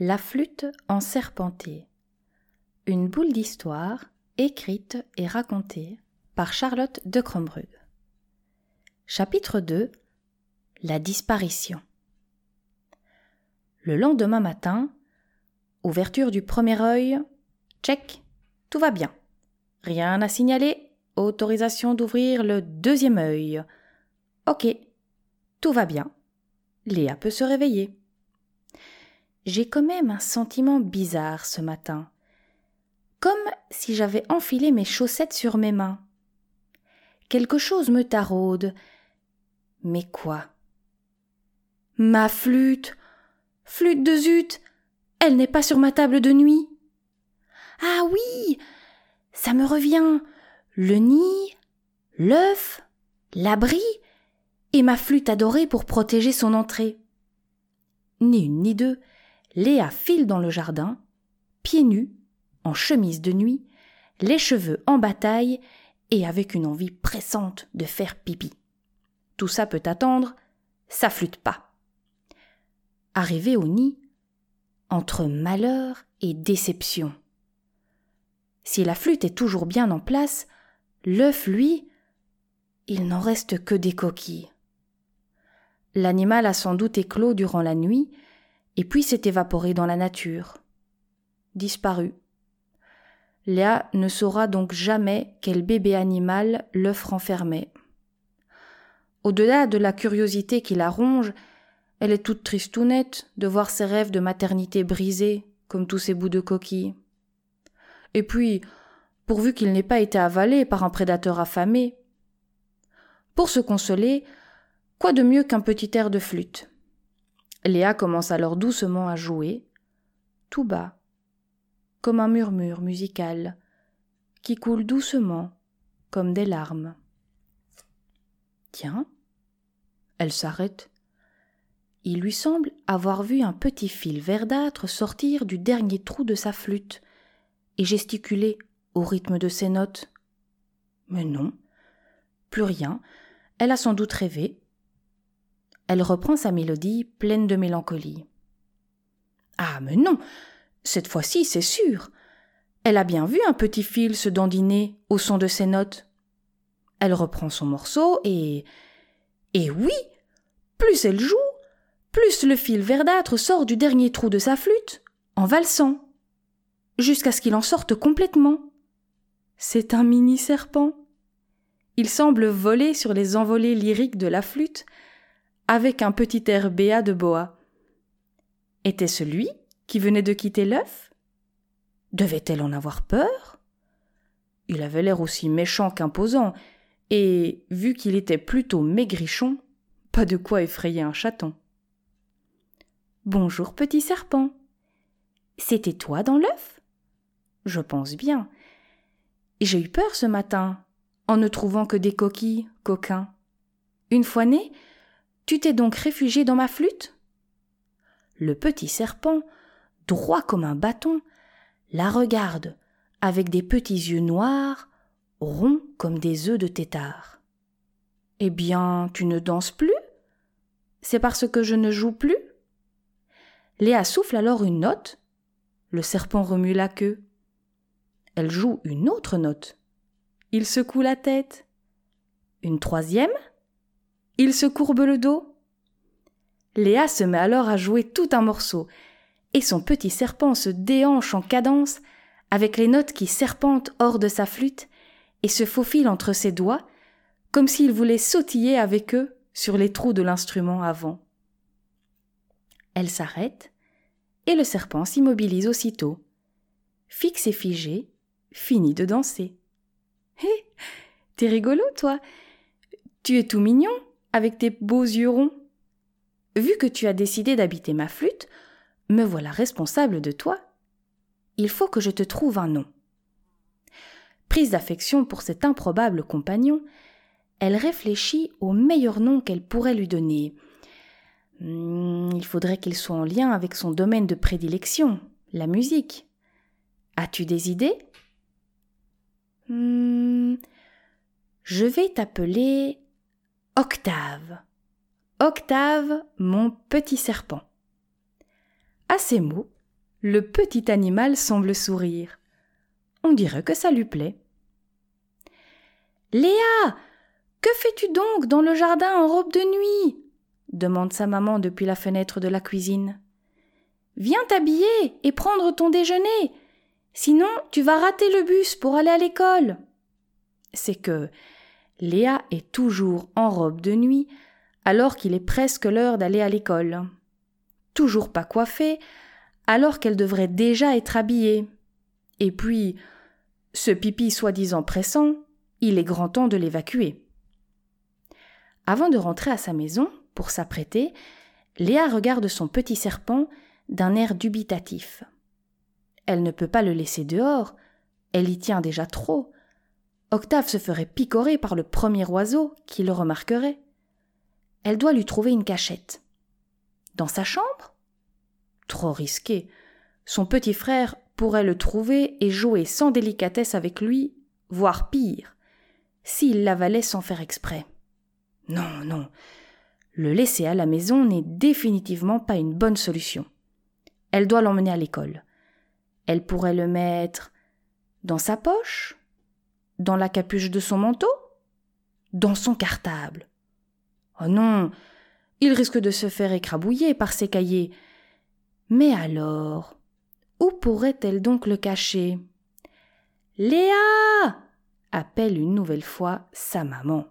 La flûte en serpenté. Une boule d'histoire écrite et racontée par Charlotte de Crombrug. Chapitre 2 La disparition. Le lendemain matin, ouverture du premier œil, check, tout va bien. Rien à signaler, autorisation d'ouvrir le deuxième œil. Ok, tout va bien. Léa peut se réveiller. J'ai quand même un sentiment bizarre ce matin. Comme si j'avais enfilé mes chaussettes sur mes mains. Quelque chose me taraude. Mais quoi? Ma flûte Flûte de zut Elle n'est pas sur ma table de nuit Ah oui Ça me revient Le nid, l'œuf, l'abri et ma flûte adorée pour protéger son entrée. Ni une ni deux, Léa file dans le jardin, pieds nus, en chemise de nuit, les cheveux en bataille et avec une envie pressante de faire pipi. Tout ça peut attendre, ça flûte pas. Arrivée au nid, entre malheur et déception. Si la flûte est toujours bien en place, l'œuf, lui, il n'en reste que des coquilles. L'animal a sans doute éclos durant la nuit, et puis s'est évaporé dans la nature. Disparu. Léa ne saura donc jamais quel bébé animal l'œuf renfermait. Au-delà de la curiosité qui la ronge, elle est toute tristounette de voir ses rêves de maternité brisés, comme tous ces bouts de coquille. Et puis, pourvu qu'il n'ait pas été avalé par un prédateur affamé. Pour se consoler, quoi de mieux qu'un petit air de flûte? Léa commence alors doucement à jouer, tout bas, comme un murmure musical, qui coule doucement, comme des larmes. Tiens, elle s'arrête. Il lui semble avoir vu un petit fil verdâtre sortir du dernier trou de sa flûte et gesticuler au rythme de ses notes. Mais non, plus rien, elle a sans doute rêvé, elle reprend sa mélodie pleine de mélancolie. Ah, mais non. Cette fois-ci, c'est sûr. Elle a bien vu un petit fil se dandiner au son de ses notes. Elle reprend son morceau et. Et oui. Plus elle joue, plus le fil verdâtre sort du dernier trou de sa flûte, en valsant, jusqu'à ce qu'il en sorte complètement. C'est un mini serpent. Il semble voler sur les envolées lyriques de la flûte, avec un petit air béat de boa. Était-ce lui qui venait de quitter l'œuf? Devait-elle en avoir peur? Il avait l'air aussi méchant qu'imposant, et, vu qu'il était plutôt maigrichon, pas de quoi effrayer un chaton. Bonjour, petit serpent. C'était toi dans l'œuf? Je pense bien. J'ai eu peur ce matin, en ne trouvant que des coquilles, coquins. Une fois né, tu t'es donc réfugié dans ma flûte? Le petit serpent, droit comme un bâton, la regarde avec des petits yeux noirs, ronds comme des œufs de tétard. Eh bien, tu ne danses plus? C'est parce que je ne joue plus? Léa souffle alors une note. Le serpent remue la queue. Elle joue une autre note. Il secoue la tête. Une troisième? Il se courbe le dos. Léa se met alors à jouer tout un morceau, et son petit serpent se déhanche en cadence, avec les notes qui serpentent hors de sa flûte, et se faufilent entre ses doigts, comme s'il voulait sautiller avec eux sur les trous de l'instrument avant. Elle s'arrête, et le serpent s'immobilise aussitôt. Fixe et figé, finit de danser. Hé, t'es rigolo, toi. Tu es tout mignon, avec tes beaux yeux ronds. Vu que tu as décidé d'habiter ma flûte, me voilà responsable de toi. Il faut que je te trouve un nom. Prise d'affection pour cet improbable compagnon, elle réfléchit au meilleur nom qu'elle pourrait lui donner. Hmm, il faudrait qu'il soit en lien avec son domaine de prédilection, la musique. As-tu des idées? Hmm, Je vais t'appeler Octave. Octave, mon petit serpent. À ces mots, Le petit animal semble sourire. On dirait que ça lui plaît. Léa. Que fais tu donc dans le jardin en robe de nuit? demande sa maman depuis la fenêtre de la cuisine. Viens t'habiller et prendre ton déjeuner. Sinon, tu vas rater le bus pour aller à l'école. C'est que Léa est toujours en robe de nuit alors qu'il est presque l'heure d'aller à l'école. Toujours pas coiffée alors qu'elle devrait déjà être habillée. Et puis, ce pipi soi-disant pressant, il est grand temps de l'évacuer. Avant de rentrer à sa maison, pour s'apprêter, Léa regarde son petit serpent d'un air dubitatif. Elle ne peut pas le laisser dehors, elle y tient déjà trop. Octave se ferait picorer par le premier oiseau qui le remarquerait. Elle doit lui trouver une cachette. Dans sa chambre? Trop risqué. Son petit frère pourrait le trouver et jouer sans délicatesse avec lui, voire pire, s'il l'avalait sans faire exprès. Non, non. Le laisser à la maison n'est définitivement pas une bonne solution. Elle doit l'emmener à l'école. Elle pourrait le mettre dans sa poche? Dans la capuche de son manteau? Dans son cartable Oh non Il risque de se faire écrabouiller par ses cahiers. Mais alors Où pourrait-elle donc le cacher? Léa appelle une nouvelle fois sa maman.